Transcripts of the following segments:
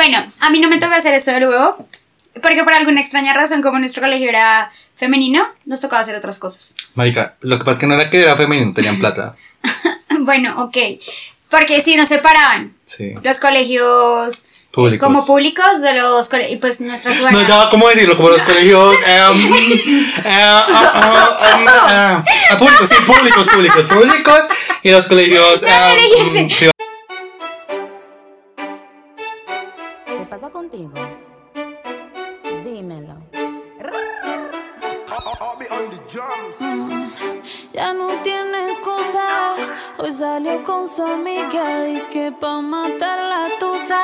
Bueno, a mí no me toca hacer eso de nuevo. Porque por alguna extraña razón, como nuestro colegio era femenino, nos tocaba hacer otras cosas. Marica, lo que pasa es que no era que era femenino, tenían plata. bueno, ok. Porque sí, nos separaban. Sí. Los colegios eh, Públicos. como públicos de los colegios. Y pues nuestra No, ya, ¿cómo decirlo? Como los colegios. em, ah, em, ah, públicos, sí, públicos, públicos, públicos. Y los colegios. Me su amiga. Dice que pa' matar la tusa.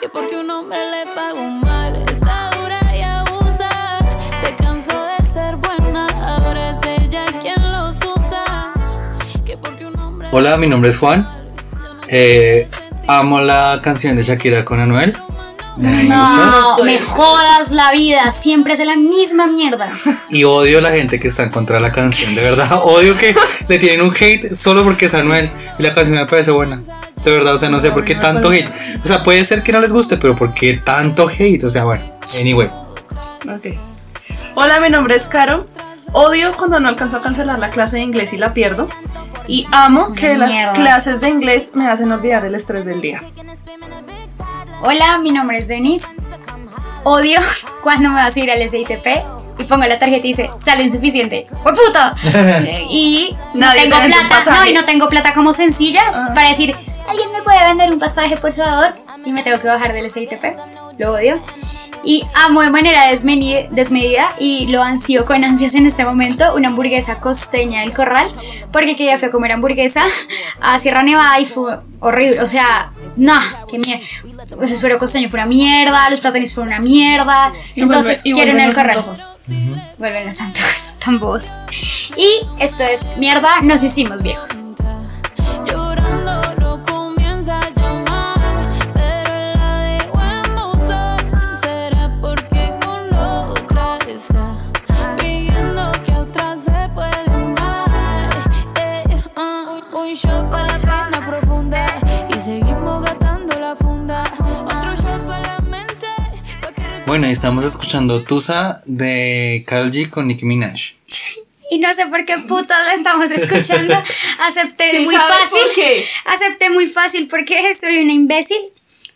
Que porque un hombre le pagó mal. Está dura y abusa. Se cansó de ser buena. Ahora es ella quien los usa. Que porque un hombre. Hola, mi nombre es Juan. Eh, amo la canción de Shakira con Anuel. No, me jodas la vida. Siempre es la misma mierda. Y odio a la gente que está en contra de la canción. De verdad, odio que le tienen un hate solo porque es Anuel. Y la canción me parece buena. De verdad, o sea, no sé por qué tanto hate. O sea, puede ser que no les guste, pero ¿por qué tanto hate? O sea, bueno, anyway. Ok. Hola, mi nombre es Caro. Odio cuando no alcanzo a cancelar la clase de inglés y la pierdo. Y amo que las clases de inglés me hacen olvidar el estrés del día. Hola, mi nombre es Denise. Odio cuando me vas a ir al SITP y pongo la tarjeta y dice, sale insuficiente. ¡Oh, puta! y no Nadie tengo plata. No, y no tengo plata como sencilla para decir, ¿alguien me puede vender un pasaje, por favor? Y me tengo que bajar del SITP. Lo odio. Y amo de manera desmedida y lo ansío con ansias en este momento una hamburguesa costeña del corral porque que ya fui a comer hamburguesa a Sierra Nevada y fue horrible, o sea, no, qué mierda. Los esfero costeño fue una mierda, los platones fueron una mierda, Y entonces vuelve- quiero en el corral. antojos. Vuelven los antojos, tan bobos. Y esto es mierda, nos hicimos viejos. Bueno, estamos escuchando Tusa de Karol G con Nicki Minaj. Y no sé por qué putas la estamos escuchando. Acepté Sí, muy ¿sabes fácil. por qué? Acepté muy fácil porque soy una imbécil.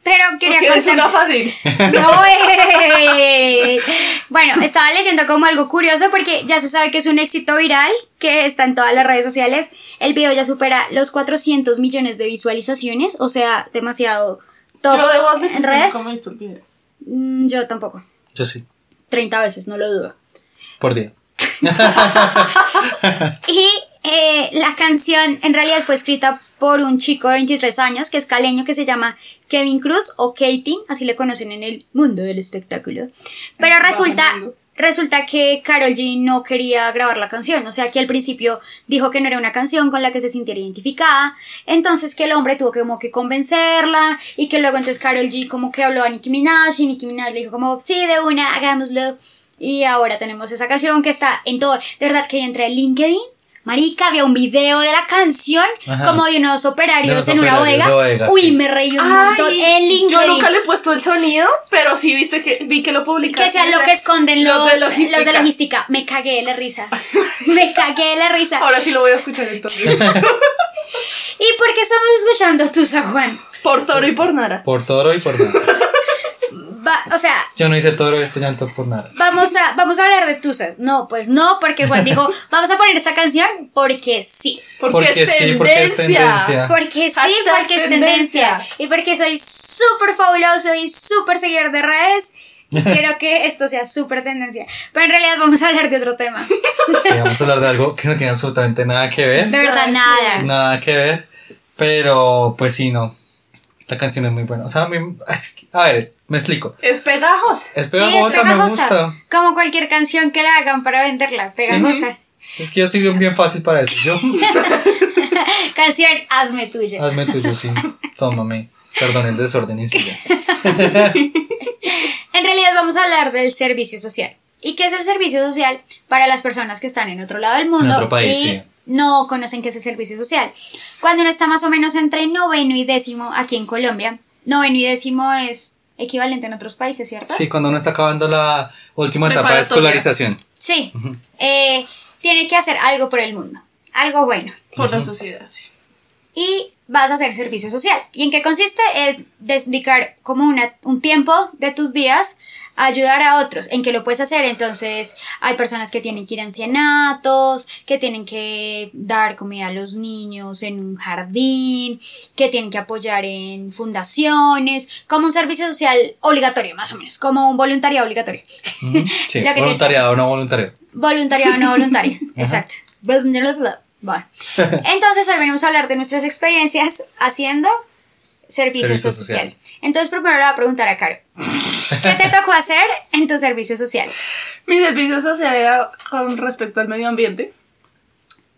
Pero quería Porque eres una contarles- fácil. No, eh. Bueno, estaba leyendo como algo curioso porque ya se sabe que es un éxito viral que está en todas las redes sociales. El video ya supera los 400 millones de visualizaciones, o sea, demasiado top Yo debo admitir en que redes. nunca me he visto el video. Mm, Yo tampoco. Yo sí, 30 veces, no lo dudo. por día. Y eh, la canción en realidad fue escrita por un chico de 23 años que es caleño que se llama Kevin Cruz o Katie, así le conocen en el mundo del espectáculo. Pero resulta, resulta que Carol G no quería grabar la canción, o sea que al principio dijo que no era una canción con la que se sintiera identificada, entonces que el hombre tuvo como que convencerla y que luego entonces Carol G como que habló a Nicki Minaj y Nicki Minaj le dijo como sí de una, hagámoslo. Y ahora tenemos esa canción que está en todo. De verdad que entré a LinkedIn. Marica, había un video de la canción Ajá. como de unos operarios De en una bodega. de bodega, Uy, sí. me reí un montón Ay, en LinkedIn. yo nunca le he puesto el sonido, pero sí viste que vi que lo publicaste. que sea lo que esconden los, de logística. los de logística. Me cagué de la risa. Me cagué de la risa. Ahora sí lo voy a escuchar entonces. ¿Y por qué estamos escuchando tú, San Juan? por toro y por nara. Por toro y por nada. Va- o sea, Yo no hice toro este llanto por nada. vamos a, vamos a hablar de Tusa. No, pues no, porque Juan dijo, vamos a poner esta canción porque sí. Porque, Porque es sí, tendencia. porque es tendencia. Porque sí, Hashtag porque es tendencia. tendencia. Y porque soy súper fabuloso y súper seguidor de redes. Y quiero que esto sea súper tendencia. Pero en realidad vamos a hablar de otro tema. Sí, vamos a hablar de algo que no tiene absolutamente nada que ver. De verdad, nada. Nada que ver. Pero, pues sí, no. La canción es muy buena. O sea, a, mí- a ver, me explico. Es pegajosa. Es Sí, pegajosa, es me pegajosa. gusta. Como cualquier canción que la hagan para venderla, pegajosa. Es que yo soy bien, bien fácil para eso. Yo, Canción, hazme tuya. hazme tuyo, sí. Tómame. Perdón el desorden y sigue. En realidad vamos a hablar del servicio social. ¿Y qué es el servicio social para las personas que están en otro lado del mundo otro país, y sí. no conocen qué es el servicio social? Cuando uno está más o menos entre noveno y décimo aquí en Colombia, noveno y décimo es equivalente en otros países, ¿cierto? Sí, cuando uno está acabando la última etapa de escolarización. Sí. Eh, tiene que hacer algo por el mundo, algo bueno. Por la sociedad, sí. y vas a hacer servicio social. ¿Y en qué consiste? En dedicar como una, un tiempo de tus días a ayudar a otros. ¿En qué lo puedes hacer? Entonces, hay personas que tienen que ir a ancianatos, que tienen que dar comida a los niños en un jardín, que tienen que apoyar en fundaciones, como un servicio social obligatorio, más o menos, como un voluntariado obligatorio. Sí, que que voluntariado o no voluntariado. Voluntariado, no voluntario. Exacto. Bueno. Entonces hoy venimos a hablar de nuestras experiencias haciendo servicio, Servicio social. social. Entonces primero le voy a preguntar a Caro. ¿Qué te tocó hacer en tu servicio social? Mi servicio social era con respecto al medio ambiente.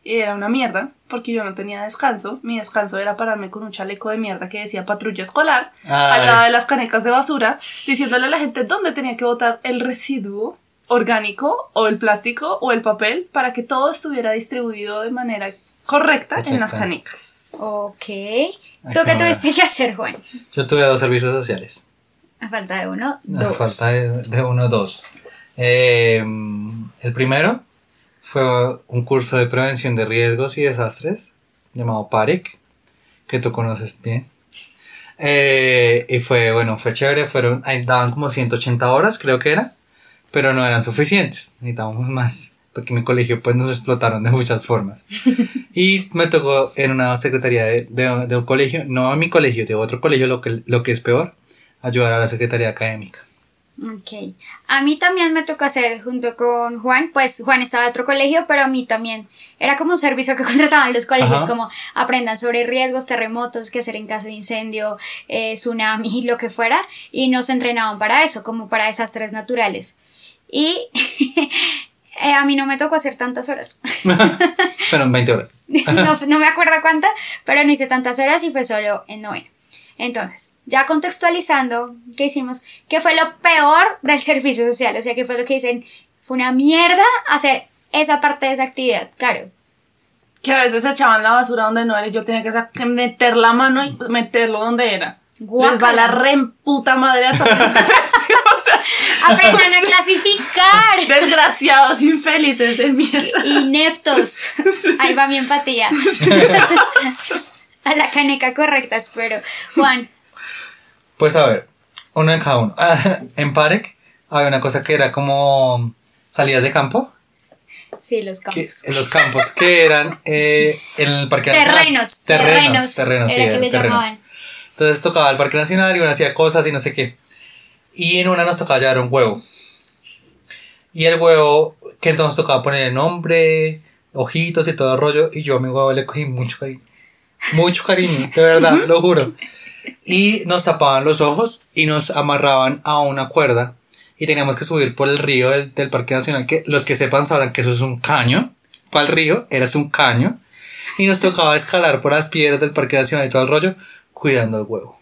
Y era una mierda, porque yo no tenía descanso. Mi descanso era pararme con un chaleco de mierda que decía patrulla escolar, Ay. al lado de las canecas de basura, diciéndole a la gente dónde tenía que botar el residuo orgánico, o el plástico, o el papel, para que todo estuviera distribuido de manera correcta, en las canecas. Ok. ¿Tú qué tuviste que hacer, Juan? Yo tuve dos servicios sociales. A falta de uno, A dos. falta de, de uno, dos. Eh, el primero fue un curso de prevención de riesgos y desastres llamado PARIC, que tú conoces bien. Eh, y fue, bueno, fue chévere, fueron, ahí daban como 180 horas, creo que era, pero no eran suficientes, necesitábamos más, porque mi colegio pues nos explotaron de muchas formas. Y me tocó en una secretaría de, de, de un colegio, no a mi colegio, de otro colegio, lo que, lo que es peor, ayudar a la secretaría académica. Ok. A mí también me tocó hacer junto con Juan, pues Juan estaba en otro colegio, pero a mí también era como un servicio que contrataban los colegios, Ajá. como aprendan sobre riesgos, terremotos, qué hacer en caso de incendio, eh, tsunami, lo que fuera, y nos entrenaban para eso, como para desastres naturales. Y eh, a mí no me tocó hacer tantas horas. Fueron 20 horas. no, no me acuerdo cuánta, pero no hice tantas horas y fue solo en noveno. Entonces, ya contextualizando, ¿qué hicimos? ¿Qué fue lo peor del servicio social? O sea, ¿qué fue lo que dicen? Fue una mierda hacer esa parte de esa actividad, claro. Que a veces echaban la basura donde no era y yo tenía que meter la mano y meterlo donde era. Guácala. Les va la re puta madre a todos. Aprendan a clasificar. Desgraciados, infelices de mierda. Ineptos. Ahí va mi empatía. a la caneca correcta, espero. Juan, Pues a ver, uno en cada uno. en Parec había una cosa que era como salidas de campo. sí, los que- campos. en los campos que eran eh, en el Parque Nacional. Terrenos, Terrenos, terrenos, sí, era que eran le terrenos. llamaban. Entonces tocaba el Parque Nacional y uno hacía cosas y no sé qué. Y en una nos tocaba llevar un huevo. Y el huevo, que entonces tocaba poner nombre, ojitos y todo el rollo. Y yo a mi huevo le cogí mucho cariño. Mucho cariño, de verdad, lo juro. Y nos tapaban los ojos y nos amarraban a una cuerda. Y teníamos que subir por el río del, del Parque Nacional. Que los que sepan sabrán que eso es un caño. ¿Cuál río? Era un caño. Y nos tocaba escalar por las piedras del Parque Nacional y todo el rollo, cuidando el huevo.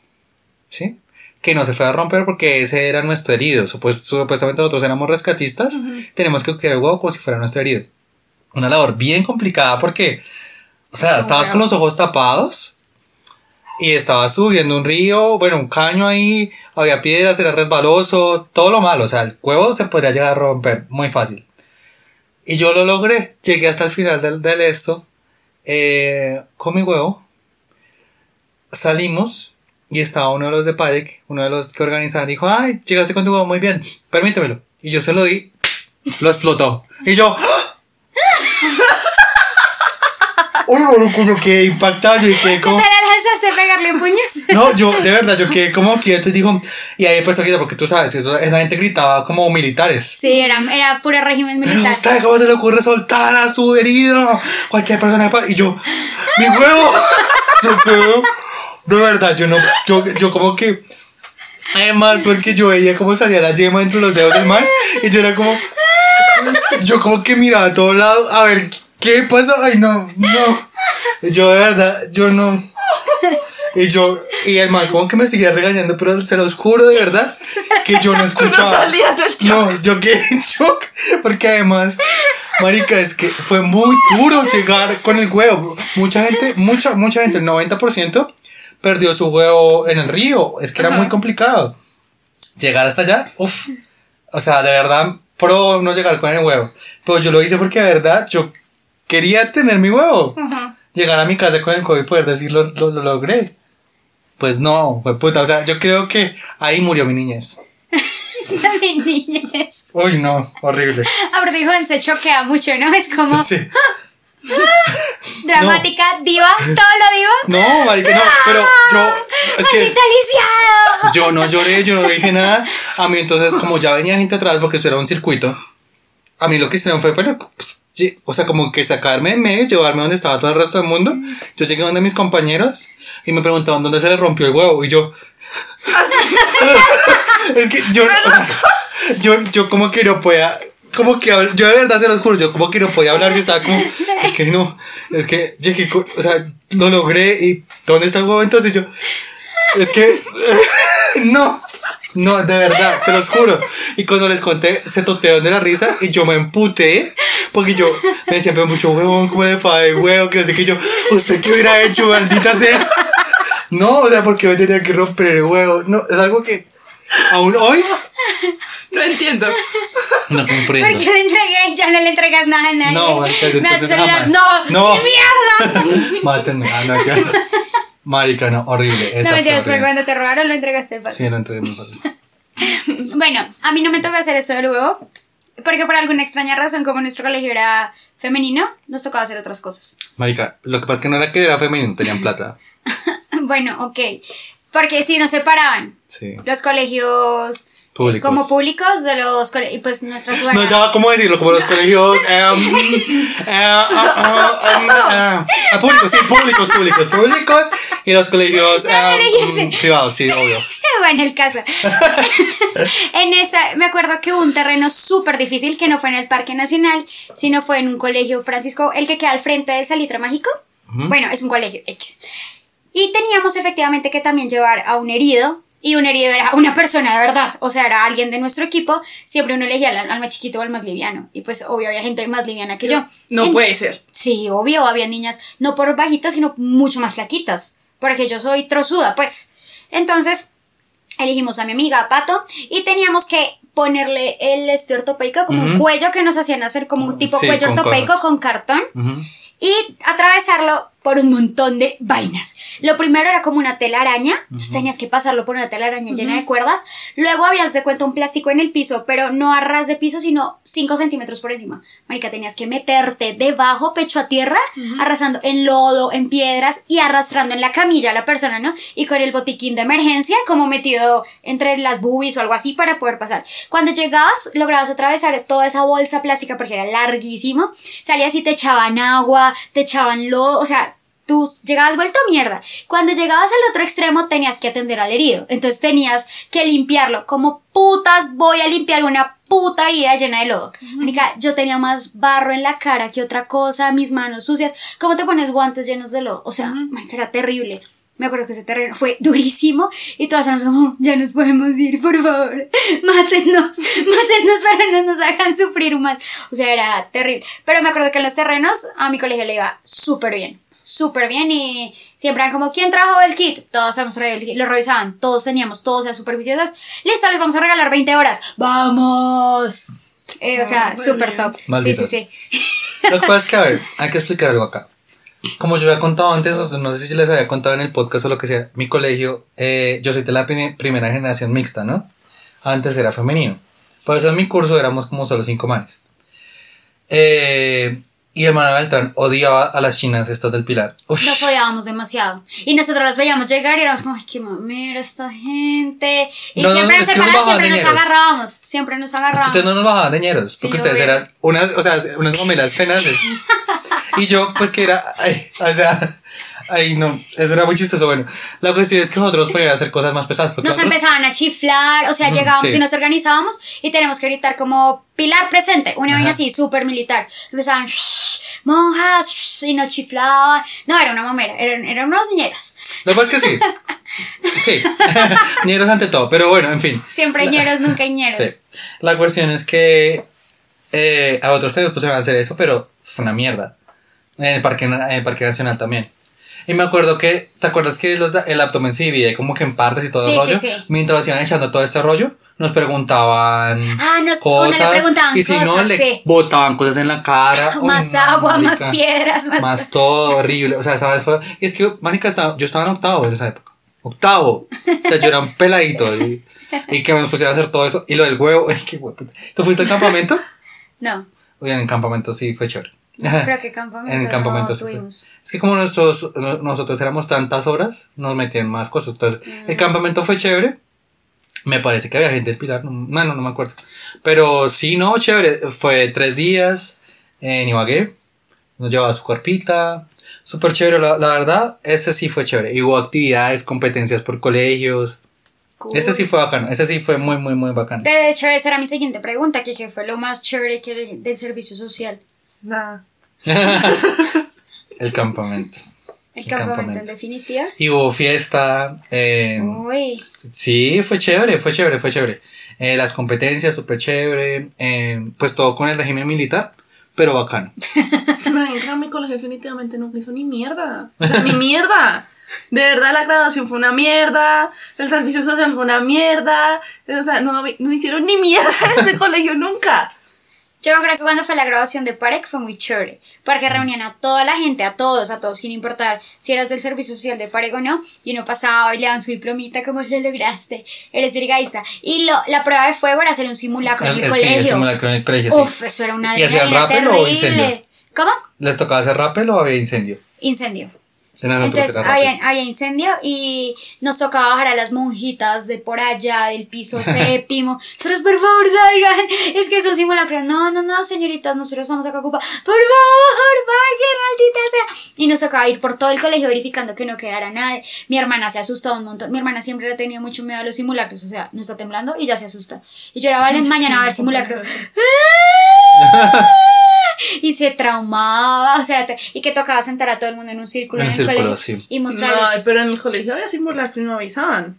¿Sí? Que no se fue a romper porque ese era nuestro herido. Supuest- supuestamente nosotros éramos rescatistas. Tenemos que cuidar el huevo como si fuera nuestro herido. Una labor bien complicada porque, o sea, Eso, estabas con los ojos tapados y estabas subiendo un río, bueno, un caño ahí, había piedras, era resbaloso, todo lo malo. O sea, el huevo se podría llegar a romper muy fácil. Y yo lo logré, llegué hasta el final del, del esto, eh, con mi huevo, salimos y estaba uno de los de Padec, uno de los que organizaban, dijo, ay, llegaste con tu huevo muy bien, permítemelo. Y yo se lo di, lo explotó. Y yo, Uy, marico, yo quedé impactado, yo quedé como... ¿Te la lanzaste a pegarle puños? No, yo, de verdad, yo quedé como quieto y dijo, y ahí empezó a gritar, porque tú sabes, eso, esa gente gritaba como militares. Sí, era, era puro régimen Pero militar. usted, ¿cómo se le ocurre soltar a su herido? Cualquier persona Y yo, mi huevo. Yo creo, de verdad, yo no, yo, yo como que. Además, porque yo veía cómo salía la yema entre los dedos del man. Y yo era como. Yo como que miraba a todos lados a ver qué pasa. Ay, no, no. Yo de verdad, yo no. Y yo, y el man como que me seguía regañando, pero se los juro de verdad que yo no escuchaba. No, yo quedé en shock. Porque además, marica, es que fue muy duro llegar con el huevo. Mucha gente, mucha, mucha gente, el 90% perdió su huevo en el río. Es que era muy complicado. Llegar hasta allá, uff. O sea, de verdad, pro no llegar con el huevo. Pero yo lo hice porque de verdad yo quería tener mi huevo. Llegar a mi casa con el huevo y poder decir lo, lo, lo logré. Pues no, fue puta. O sea, yo creo que ahí murió mi niñez. Mi niñez. Uy, no, horrible. Aparte, dijo, se choquea mucho, ¿no? Es como Sí. Dramática, diva, todo lo diva. No, marica, no, pero yo. Es que ¡Maldita lisiado! yo no lloré, yo no dije nada. A mí, entonces, como ya venía gente atrás, porque eso era un circuito, a mí lo que hicieron fue, pero, pues, o sea, como que sacarme en medio, llevarme donde estaba todo el resto del mundo. Yo llegué donde mis compañeros y me preguntaban dónde se les rompió el huevo. Y yo. es que yo, o sea, yo, yo como que no podía. Como que yo de verdad se los juro, yo como que no podía hablar, yo estaba como, es que no, es que llegué, o sea, lo logré y ¿dónde está el huevo? Entonces yo, es que, no, no, de verdad, se los juro. Y cuando les conté, se totearon de la risa y yo me emputé, porque yo me decía, pero mucho huevón, como de fa de huevo, que no sé que yo, ¿usted qué hubiera hecho, maldita sea? No, o sea, porque me tenía que romper el huevo. No, es algo que aún hoy No entiendo. no comprendo. Porque le entregué y ya no le entregas nada a nadie. No, entonces jamás. No, No. ¡qué mierda! Mátenme. Ah, no, ya. Marica, no, horrible. Esa No mentiras, pero cuando te robaron lo entregaste fácil. Sí, lo entregué muy fácil. Bueno, a mí no me toca hacer eso de huevo. Porque por alguna extraña razón, como nuestro colegio era femenino, nos tocaba hacer otras cosas. Marica, lo que pasa es que no era que era femenino, tenían plata. Bueno, ok. Porque sí, nos separaban. Sí. Los colegios eh, Públicos. como públicos de los colegios. Pues nuestra. No, ya, ¿cómo decirlo? Como los colegios. em, em, ah, públicos, sí, públicos, públicos, públicos. Y los colegios em, mm, privados, sí, obvio. bueno, el caso. en esa, me acuerdo que hubo un terreno súper difícil que no fue en el Parque Nacional, sino fue en un colegio Francisco, el que queda al frente de Salitre Mágico. Bueno, es un colegio X. Y teníamos efectivamente que también llevar a un herido. Y un herido era una persona de verdad, o sea, era alguien de nuestro equipo. Siempre uno elegía al, al más chiquito o al más liviano. Y pues, obvio, había gente más liviana que yo. No En- puede ser. Sí, obvio, había niñas, no por bajitas, sino mucho más flaquitas, porque yo soy trozuda, pues. Entonces, elegimos a mi amiga Pato y teníamos que ponerle el este ortopédico como un cuello que nos hacían hacer como un tipo Sí, cuello con ortopédico cosas. con cartón y atravesarlo por un montón de vainas. Lo primero era como una telaraña, entonces tenías que pasarlo por una telaraña llena de cuerdas. Luego habías de cuenta un plástico en el piso, pero no a ras de piso, sino 5 centímetros por encima. Marica, tenías que meterte debajo, pecho a tierra, arrasando en lodo, en piedras y arrastrando en la camilla a la persona, ¿no? Y con el botiquín de emergencia, como metido entre las boobies o algo así para poder pasar. Cuando llegabas, lograbas atravesar toda esa bolsa plástica porque era larguísimo. Salías y te echaban agua, te echaban lodo, o sea, tú llegabas vuelto mierda. Cuando llegabas al otro extremo tenías que atender al herido. Entonces tenías que limpiarlo. Como putas voy a limpiar una puta herida llena de lodo. Mónica, yo tenía más barro en la cara que otra cosa, mis manos sucias. ¿Cómo te pones guantes llenos de lodo? O sea, marica, era terrible. Me acuerdo que ese terreno fue durísimo y todas éramos como, ya nos podemos ir, por favor, mátenos, mátenos para no nos hagan sufrir más. O sea, era terrible. Pero me acuerdo que en los terrenos a mi colegio le iba súper bien, súper bien y siempre eran como, ¿quién trajo el kit? Todos habíamos traído el kit, lo revisaban, todos teníamos, todos eran súper viciosas. Listo, les vamos a regalar 20 horas. ¡Vamos! Eh, o sea, muy súper top. Sí, sí, Malditos. sí. Lo que pasa es que, a ver, hay que explicar algo acá. Como yo había contado antes, o sea, no sé si les había contado en el podcast o lo que sea, mi colegio, eh, yo soy de la prime- primera generación mixta, ¿no? Antes era femenino. Por eso en mi curso éramos como solo cinco manes. Eh, y el man Beltrán odiaba a las chinas estas del Pilar. Uf, Los odiábamos demasiado. Y nosotros los veíamos llegar y éramos como, ay, qué mamera esta gente. Y No, siempre nos nos siempre nos agarrábamos. Siempre nos agarrábamos. ustedes no nos bajaban de ñeros, Sí, porque ustedes eran unas, o sea, unas gomelas tenaces. y yo, pues que era, ay, o sea, ay, no, eso era muy chistoso. Bueno, la cuestión es que nosotros podíamos hacer cosas más pesadas. Porque Nos nosotros- empezaban a chiflar, o sea, llegábamos sí. y nos organizábamos y teníamos que gritar como Pilar presente, una vaina así súper militar. Empezaban, "Shh, monjas, shh", y nos chiflaban. No, era una mamera, eran, eran unos niñeros. Lo que pasa es que sí. Sí. ñeros ante todo. Pero bueno, en fin. Siempre ñeros, nunca ñeros. Sí. La cuestión es que eh, a otros te pusieron a hacer eso, pero fue una mierda. En el Parque, en el parque Nacional también. Y me acuerdo que, ¿te acuerdas que los, el abdomen se divide como que en partes y todo Sí, el sí, rollo? sí. Mientras iban echando todo este rollo, nos preguntaban Ah, nos- uno le preguntaban y si no cosas, le sí. botaban cosas en la cara. Más no, agua, más piedras, más- Más todo horrible. O sea, esa vez fue. Y es que, marica, estaba, yo estaba en octavo en esa época. Octavo. O sea, yo era un peladito. Y, y que nos pusieron a hacer todo eso. Y lo del huevo. Ay, qué huevo. ¿Tú fuiste al campamento? No, Oye, en el campamento sí fue chévere. Creo que campamento En el campamento no tuvimos. Es que como nosotros, no- nosotros éramos tantas horas, nos metían más cosas. Entonces, el Mm. campamento fue chévere. Me parece que había gente del Pilar, no, no, no me acuerdo. Pero sí, no, chévere. Fue tres días en Ibagué. Nos llevaba su cuerpita. Súper chévere, la, la verdad. Ese sí fue chévere. Y hubo actividades, competencias por colegios. Cool. Ese sí fue bacano. Ese sí fue muy, muy, muy bacano. De hecho, esa era mi siguiente pregunta, que qué fue lo más chévere que del servicio social. Nada. El campamento. El El campamento, campamento. en definitiva. Y hubo fiesta. eh, Uy, Sí, fue chévere, fue chévere, fue chévere. Eh, las competencias, súper chévere. eh, pues todo con el régimen militar, pero bacano. Marica, mi colegio definitivamente nunca hizo ni mierda. O sea, ni mierda. De verdad, la graduación fue una mierda. El servicio social fue una mierda. O sea, no, no hicieron ni mierda en este colegio nunca. Yo creo que cuando fue la grabación de Parek fue muy chévere, porque reunían a toda la gente, a todos, a todos, sin importar si eras del servicio social de Parek o no, y uno pasaba y le daban su diplomita, como lo lograste, eres brigadista. Y lo, la prueba de fuego era hacer un simulacro en el, El- el- sí, colegio. el simulacro en el colegio, sí. Uf, eso era una ¿Y hacían rappel o incendio? ¿Cómo? ¿Les tocaba hacer rappel o había incendio? Incendio. Entonces había, había incendio y nos tocaba bajar a las monjitas de por allá del piso séptimo. Nosotros, por favor, salgan. Es que es un simulacro. No, no, no, señoritas, nosotros estamos acá ocupados. Por favor, bajen, maldita sea. Y nos tocaba ir por todo el colegio verificando que no quedara nadie. Mi hermana se asustó un montón. Mi hermana siempre le tenía mucho miedo a los simulacros. O sea, no está temblando y ya se asusta. Y yo era, vale, mañana va a haber simulacro. y se traumaba, o sea, y que tocaba sentar a todo el mundo en un círculo En en, el círculo, colegio sí. y mostrarles. Ay, pero en el colegio había simulacro y no avisaban.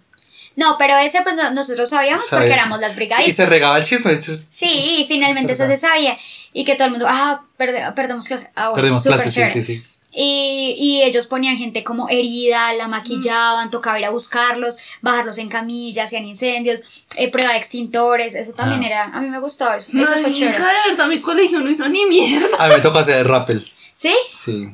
No, pero ese pues no- nosotros sabíamos porque Sabía. éramos las Sí, y brigadistas. se regaba el chisme. entonces- Sí, finalmente eso se sabía. Y que todo el mundo, ah, perde- perdemos clase. Ah, bueno, Perdimos súper clases, sí, chévere. sí, sí. Y, y ellos ponían gente como herida, la maquillaban, tocaba ir a buscarlos, bajarlos en camilla, hacían incendios, eh, prueba de extintores, eso también Ah. era, a mí me gustaba eso, eso fue Marica, chévere. de verdad, mi colegio no hizo ni mierda. A mí me tocó hacer rappel. ¿Sí? Sí.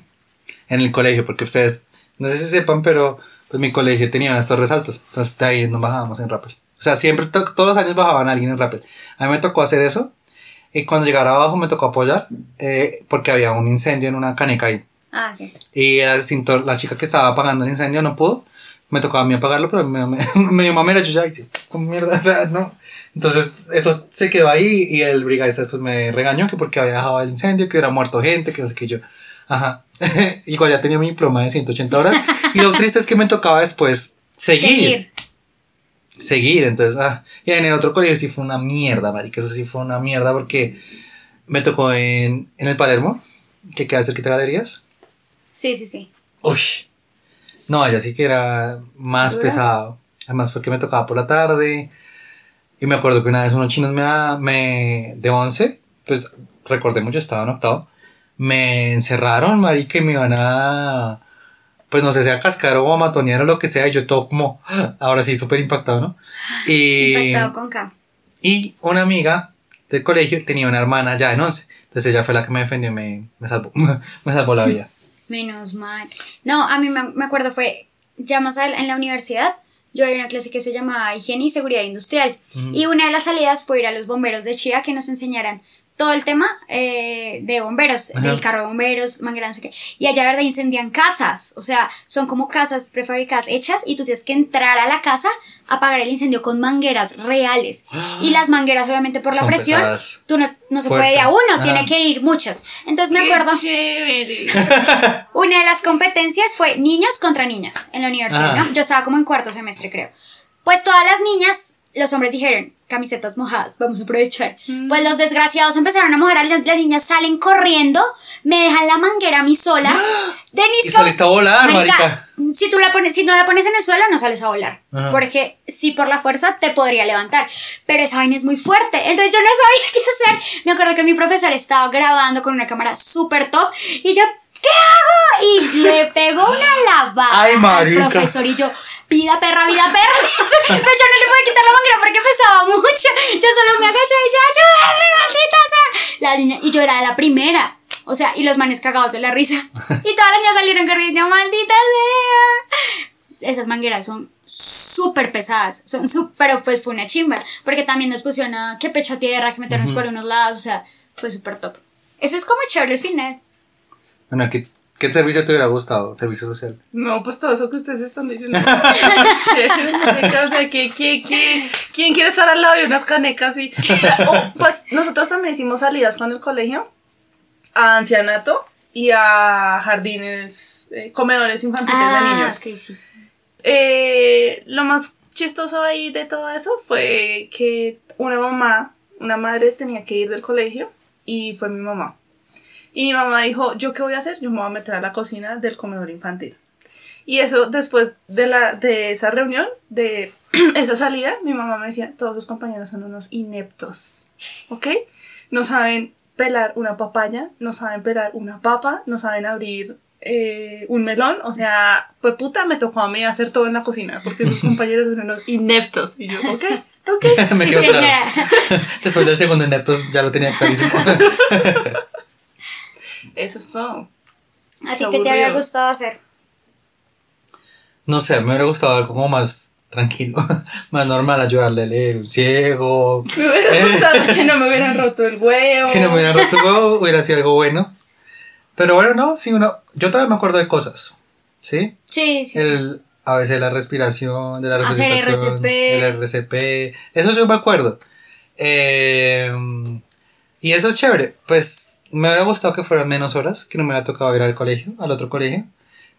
En el colegio, porque ustedes, no sé si sepan, pero pues mi colegio tenía unas torres altas. Entonces de ahí nos bajábamos en rappel. O sea, siempre, to- todos los años bajaban a alguien en rappel. A mí me tocó hacer eso. Y cuando llegara abajo me tocó apoyar. eh, porque había un incendio en una caneca ahí. Ah, ok. Y el extintor, la chica que estaba apagando el incendio no pudo. Me tocaba a mí apagarlo, pero me, me, me dio mamera. Yo ya, con mierda, o sea, no. Entonces, eso se quedó ahí. Y el brigadista después me regañó que porque había dejado el incendio, que hubiera muerto gente, que no sé qué yo. Ajá. Igual ya tenía mi diploma de 180 horas. Y lo triste es que me tocaba después seguir. Seguir. Seguir, entonces, ah, y en el otro colegio sí fue una mierda, marica, eso sí fue una mierda porque me tocó en, en el Palermo, que queda cerquita de galerías. Sí, sí, sí. Uy, no, allá sí que era más ¿Dura? pesado, además porque me tocaba por la tarde, y me acuerdo que una vez unos chinos me, me de 11, pues recordemos yo estaba en octavo, me encerraron, marica, y me iban a, pues no sé, sea cascar o a matonear o lo que sea, y yo todo como, ahora sí, súper impactado, ¿no? Y, Impactado con K. y una amiga del colegio tenía una hermana ya en 11, entonces ella fue la que me defendió y me, me salvó, me salvó la vida. Menos mal. No, a mí me, me acuerdo fue ya más en la universidad. Yo había una clase que se llamaba Higiene y Seguridad Industrial. Y una de las salidas fue ir a los bomberos de Chía que nos enseñaran todo el tema eh, de bomberos, Ajá. del carro de bomberos, manguera, no sé qué. Y allá, ¿verdad? Incendian casas. O sea, son como casas prefabricadas hechas y tú tienes que entrar a la casa a apagar el incendio con mangueras reales. Y las mangueras, obviamente, por la presión, pesadas. tú no, no se Fuerza. puede ir a uno, Ajá. tiene que ir muchas. Entonces me Qué acuerdo. chévere. Una de las competencias fue niños contra niñas en la universidad. ¿no? Yo estaba como en cuarto semestre, creo. Pues todas las niñas, los hombres dijeron, camisetas mojadas, vamos a aprovechar. Pues los desgraciados empezaron a mojar, las, las niñas salen corriendo, me dejan la manguera a mí sola. Denis, Y saliste a volar, marica. Si tú la pones, si no la pones en el suelo, no sales a volar. Ajá. Porque si por la fuerza te podría levantar. Pero esa vaina es muy fuerte. Entonces yo no sabía qué hacer. Me acuerdo que mi profesor estaba grabando con una cámara súper top. Y yo, ¿qué hago? Y le pegó una lavada Ay, al marica. profesor y yo, vida perra, vida perra. Pero yo no le pude quitar la manguera porque pesaba mucho. Yo solo me agaché y yo, ayúdame, maldita sea. La niña, y yo era la primera. O sea, y los manes cagados de la risa. Y todas las niñas salieron corriendo, maldita sea. Esas mangueras son súper pesadas, son súper, pero pues fue una chimba, porque también nos pusieron a que pecho a tierra, que meternos por unos lados, o sea, fue súper top. Eso es como chévere al final. Bueno, ¿qué, ¿qué servicio te hubiera gustado? Servicio social. No, pues todo eso que ustedes están diciendo. O sea, que, que, que- ¿quién quiere estar al lado de unas canecas y Oh, pues nosotros también hicimos salidas con el colegio a ancianato y a jardines, eh, comedores infantiles de niños. Ah, ok, sí. Eh, lo más chistoso ahí de todo eso fue que una mamá, una madre tenía que ir del colegio y fue mi mamá. Y mi mamá dijo, ¿yo qué voy a hacer? Yo me voy a meter a la cocina del comedor infantil. Y eso después de, la, de esa reunión, de esa salida, mi mamá me decía, todos sus compañeros son unos ineptos, ¿ok? No saben pelar una papaya, no saben pelar una papa, no saben abrir eh, un melón, o sea, pues puta, me tocó a mí hacer todo en la cocina, porque sus compañeros son unos ineptos. Y yo, ok, ok. Me Sí, quedó claro. Después del segundo netos ya lo tenía clarísimo. Eso es todo. ¿A ti Qué te habría gustado hacer? No sé, me hubiera gustado algo como más tranquilo, más normal, ayudarle a leer un ciego, Me hubiera gustado que no me hubieran roto el huevo. que no me hubiera roto el huevo, hubiera sido algo bueno. Pero bueno, no, sí, uno, yo todavía me acuerdo de cosas, ¿sí? Sí, sí, sí. El, a veces la respiración, de la Hacer resucitación, RCP. el RCP, eso yo me acuerdo. Eh, y eso es chévere, pues me hubiera gustado que fueran menos horas, que no me hubiera tocado ir al colegio, al otro colegio.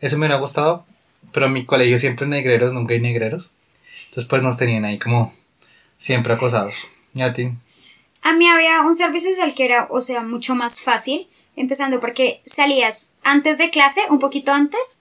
Eso me hubiera gustado, pero en mi colegio siempre negreros, nunca hay negreros. Entonces pues nos tenían ahí como siempre acosados. ¿Y a ti? A mí había un servicio social que era, o sea, mucho más fácil, empezando porque salías antes de clase, un poquito antes,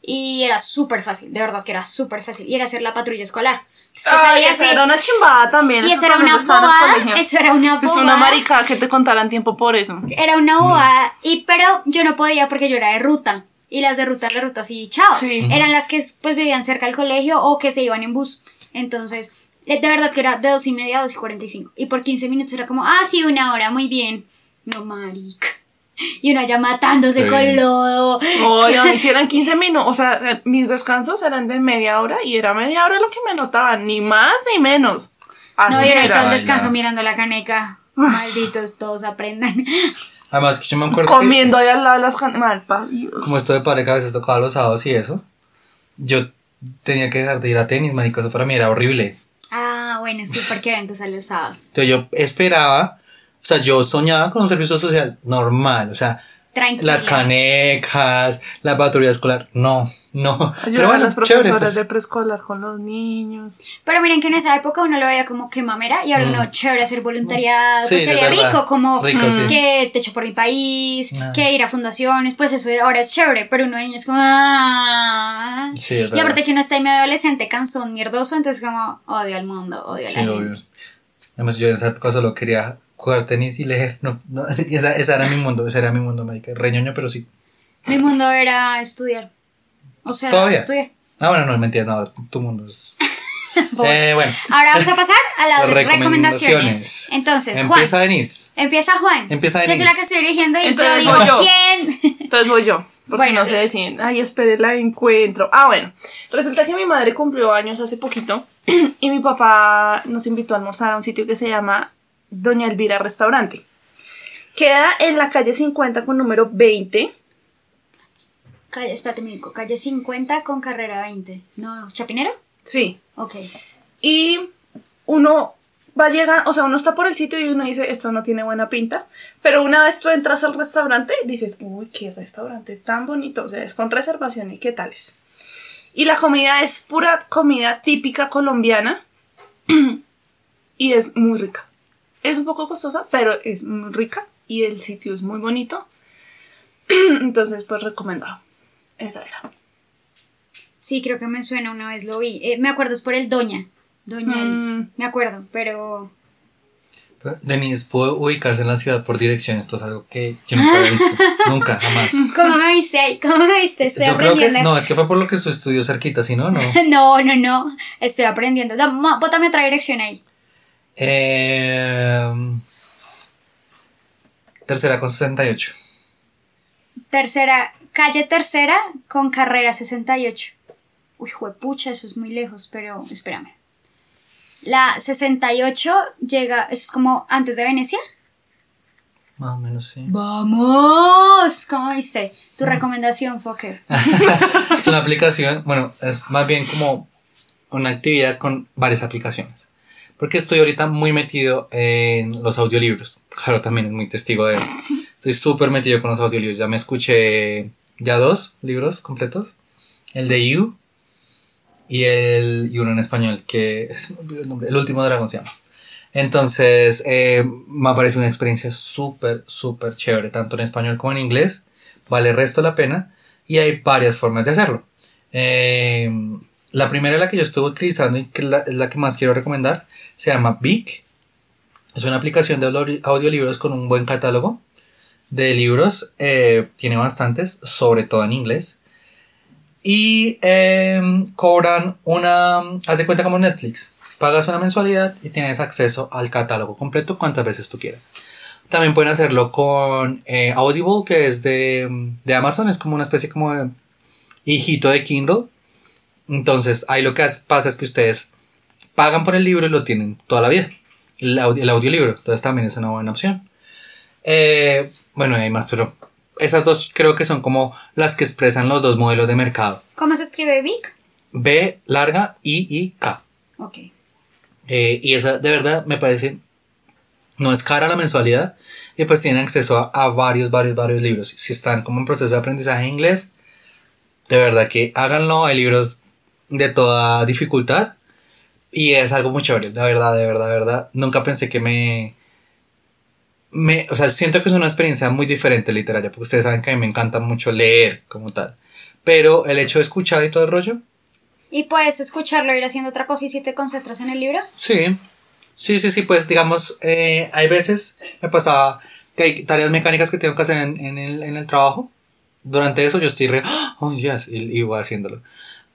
y era súper fácil, de verdad que era súper fácil, y era hacer la patrulla escolar. Entonces, que Ay, y- era una chimbada también. y eso era cuando una bobada, eso era una Es una bobada. marica que te contaran tiempo por eso. Era una bobada, y pero yo no podía porque yo era de ruta. Y las de ruta, de ruta, sí, chao. Sí. Eran las que pues vivían cerca del colegio o que se iban en bus. Entonces, eh, de verdad que era de dos y media a dos y cuarenta y cinco. Y por 15 minutos era como, ah, sí, una hora, muy bien. No, marica. Y uno allá matándose Sí. con lodo. Oye, me hicieran 15 minutos. O sea, eh, mis descansos eran de media hora y era media hora lo que me notaban. Ni más ni menos. Así No, y era ahí todo el descanso no. mirando la caneca. Malditos, todos aprendan. Además que yo me acuerdo que- Comiendo ahí al lado de las can- mal paridos. como esto de pareja a veces tocaba los sábados y eso, yo tenía que dejar de ir a tenis, marico, eso para mí era horrible. Ah, bueno, sí, porque eventos a los sábados. Entonces yo esperaba, o sea, yo soñaba con un servicio social normal, o sea, Tranquila. las canecas, la patrulla escolar, no, no. Ayudar Pero a bueno, las chévere, profesoras pues. de preescolar con los niños. Pero miren que en esa época uno lo veía como que mamera y ahora uno chévere hacer voluntariado, Mm. Sí, pues sería rico, como Rico, sí. que te echo por mi país, Ah. que ir a fundaciones, pues eso ahora es chévere, pero uno de niño es como ah. Sí, es Y aparte que uno está ahí medio adolescente, cansón, mierdoso, entonces como odio al mundo, odio a Sí, la obvio. gente. Además yo en esa época solo quería jugar tenis y leer, no, no, esa, esa era mi mundo, ese era mi mundo, marica, reñoño, pero sí. Mi mundo era estudiar. O sea, Todavía. estudiar. Ah, bueno, no, mentiras, no, tu mundo es... Eh, bueno. Ahora vamos a pasar a las Las recomendaciones. Entonces, Empieza Juan. Denise. Empieza Juan. Empieza Yo soy Denise. la que estoy dirigiendo y Entonces yo digo voy yo. quién. Entonces voy yo. Porque Bueno. no sé decir, ay, espere, la encuentro. Ah, bueno. Resulta que mi madre cumplió años hace poquito y mi papá nos invitó a almorzar a un sitio que se llama Doña Elvira Restaurante. Queda en la calle 50 con número 20. Calle, espérate, me digo, calle 50 con carrera 20. No, ¿Chapinero? Sí. Ok. Y uno va llegando, o sea, uno está por el sitio y uno dice, esto no tiene buena pinta. Pero una vez tú entras al restaurante, dices, uy, qué restaurante tan bonito. O sea, es con reservación y qué tales. Y la comida es pura comida típica colombiana. y es muy rica. Es un poco costosa, pero es muy rica. Y el sitio es muy bonito. Entonces, pues recomendado. Esa era. Sí, creo que me suena una vez lo vi. Eh, me acuerdo, es por el Doña. Doña, el- Mm. me acuerdo, pero. Denise puede ubicarse en la ciudad por dirección. Esto es algo que yo nunca he visto. nunca, jamás. ¿Cómo me viste ahí? ¿Cómo me viste? Estoy Yo creo que aprendiendo. no, es que fue por lo que tú estudió cerquita, si no, no. No, no, no. Estoy aprendiendo. Da- ma- Bótame otra dirección ahí. Eh, tercera con 68. Tercera, calle tercera con carrera 68. Uy, juepucha, eso es muy lejos, pero espérame. La 68 llega, eso es como antes de Venecia. Más o menos, sí. ¡Vamos! ¿Cómo viste? Tu recomendación, Fokker. Es una aplicación, bueno, es más bien como una actividad con varias aplicaciones. Porque estoy ahorita muy metido en los audiolibros. Claro, también es muy testigo de eso. Estoy súper metido con los audiolibros. Ya me escuché ya dos libros completos. El de You y el y uno en español que olvidó el nombre. El último dragón se llama. Entonces, eh, me parece una experiencia súper, súper chévere, tanto en español como en inglés. Vale el resto la pena. Y hay varias formas de hacerlo. Eh, la primera, la que yo estuve utilizando y que es la que más quiero recomendar, se llama Vic. Es una aplicación de audio- audiolibros con un buen catálogo de libros. eh, tiene bastantes, sobre todo en inglés. Y em, cobran una. Haz de cuenta como Netflix. Pagas una mensualidad y tienes acceso al catálogo completo cuantas veces tú quieras. También pueden hacerlo con eh, Audible, que es de, de Amazon. Es como una especie como de hijito de Kindle. Entonces, ahí lo que pasa es que ustedes pagan por el libro y lo tienen toda la vida. El, audio, el audiolibro. Entonces también es una buena opción. Eh, bueno, hay más, pero esas dos creo que son como las que expresan los dos modelos de mercado. ¿Cómo se escribe Vic? B larga I y K. Ok. Eh, y esa de verdad me parece no es cara la mensualidad y pues tienen acceso a, a varios, varios, varios libros. Si están como en proceso de aprendizaje inglés, de verdad que háganlo. Hay libros de toda dificultad y es algo muy chévere, de verdad, de verdad, de verdad. Nunca pensé que me... me o sea, siento que es una experiencia muy diferente literaria, porque ustedes saben que a mí me encanta mucho leer como tal. Pero el hecho de escuchar y todo el rollo, ¿Y puedes escucharlo ir haciendo otra cosa y si te concentras en el libro? Sí, sí, sí, sí, pues digamos, eh, hay veces me pasaba que hay tareas mecánicas que tengo que hacer en, en el, en el trabajo. Durante eso yo estoy re, oh, yes, y, y voy haciéndolo.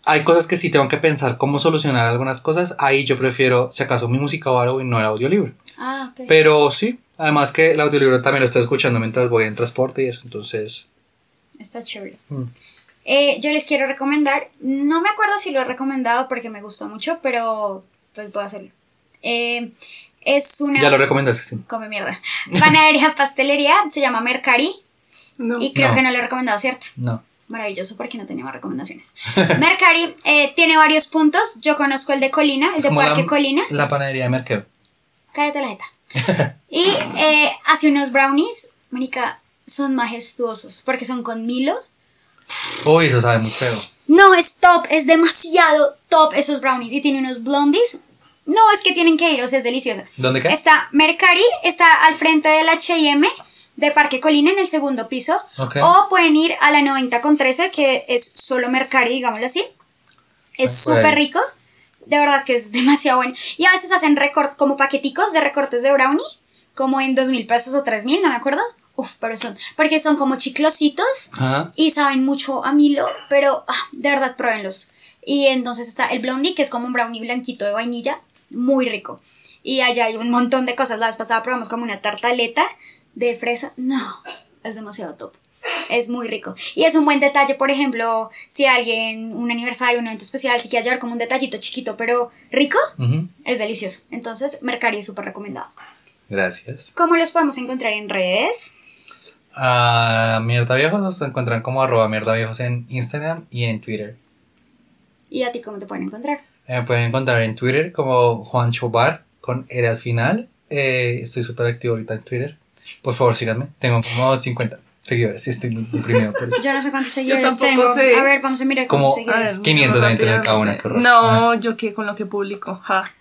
Hay cosas que sí tengo que pensar cómo solucionar algunas cosas. Ahí yo prefiero, si acaso, mi música o algo y no el audiolibro. Ah, ok. Pero sí, además que el audiolibro también lo estoy escuchando mientras voy en transporte y eso, entonces. Está chévere. Mm. Eh, yo les quiero recomendar, no me acuerdo si lo he recomendado porque me gustó mucho, pero pues puedo hacerlo. Eh, es una... Ya lo recomendaste, sí. Come mierda. Panadería, pastelería, se llama Mercari No. y creo No. que no lo he recomendado, ¿cierto? No. Maravilloso porque no tenía más recomendaciones. Mercari eh, tiene varios puntos. Yo conozco el de Colina, el Es de Parque la, Colina. la panadería de Mercado. Cállate la jeta. Y eh, hace unos brownies, Mónica, son majestuosos porque son con Milo. Uy, eso sabe muy feo. No, es top, es demasiado top esos brownies. Y tiene unos blondies. No, es que tienen que ir, o sea, es delicioso. ¿Dónde qué? Está Mercari, está al frente del HM de Parque Colina en el segundo piso. Ok. O pueden ir a la 90 con 13, que es solo Mercari, digámoslo así. Es súper rico. De verdad que es demasiado bueno. Y a veces hacen record, como paqueticos de recortes de brownie, como en dos mil pesos o tres mil, no me acuerdo. Uf, pero son, porque son como chiclositos Ajá. y saben mucho a Milo, pero ah, de verdad pruébenlos. Y entonces está el blondie, que es como un brownie blanquito de vainilla, muy rico. Y allá hay un montón de cosas. La vez pasada probamos como una tartaleta de fresa. No, es demasiado top. Es muy rico. Y es un buen detalle, por ejemplo, si alguien, un aniversario, un evento especial que quiera llevar como un detallito chiquito pero rico, es delicioso. Entonces, Mercari es súper recomendado. Gracias. ¿Cómo los podemos encontrar en redes? A Mierda Viejos nos encuentran como arroba Mierda Viejos en Instagram y en Twitter. ¿Y a ti cómo te pueden encontrar? Eh, Me pueden encontrar en Twitter como Juancho Bar con R al final. Eh, estoy súper activo ahorita en Twitter. Por favor, síganme. Tengo como 50 seguidores y estoy muy deprimido por eso. Yo no sé cuántos seguidores tampoco tengo. sé. A ver, vamos a mirar Como- cuántos seguidores. ver, 500 deben tener cada una. No, yo qué con lo que publico. Ja.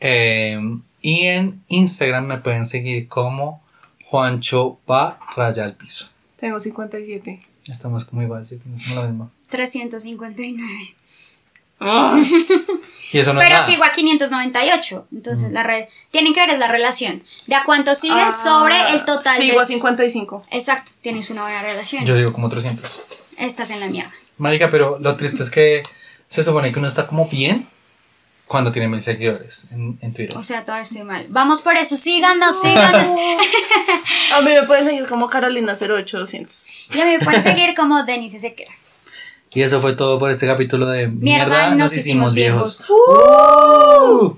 Eh, y en Instagram me pueden seguir como Juancho Va Raya al Piso. Tengo 57. Estamos como igual, sí, tenemos como lo mismo. 359. Y eso no es Pero nada. sigo a 598. Entonces, la re- tienen que ver es la relación. De a cuánto siguen ah, sobre el total Sigo a de. 55. Exacto, tienes una buena relación. Yo digo como 300. Estás en la mierda. Marica, pero lo triste es que se supone que uno está como bien cuando tiene mil seguidores en, en Twitter. O sea, todavía estoy mal. Vamos por eso, síganos, síganos. A mí me pueden seguir como Carolina 08200. y a mí me pueden seguir como Denise Sequera. Y eso fue todo por este capítulo de Mierda, Mierda, nos nos hicimos hicimos viejos. viejos. ¡Uh!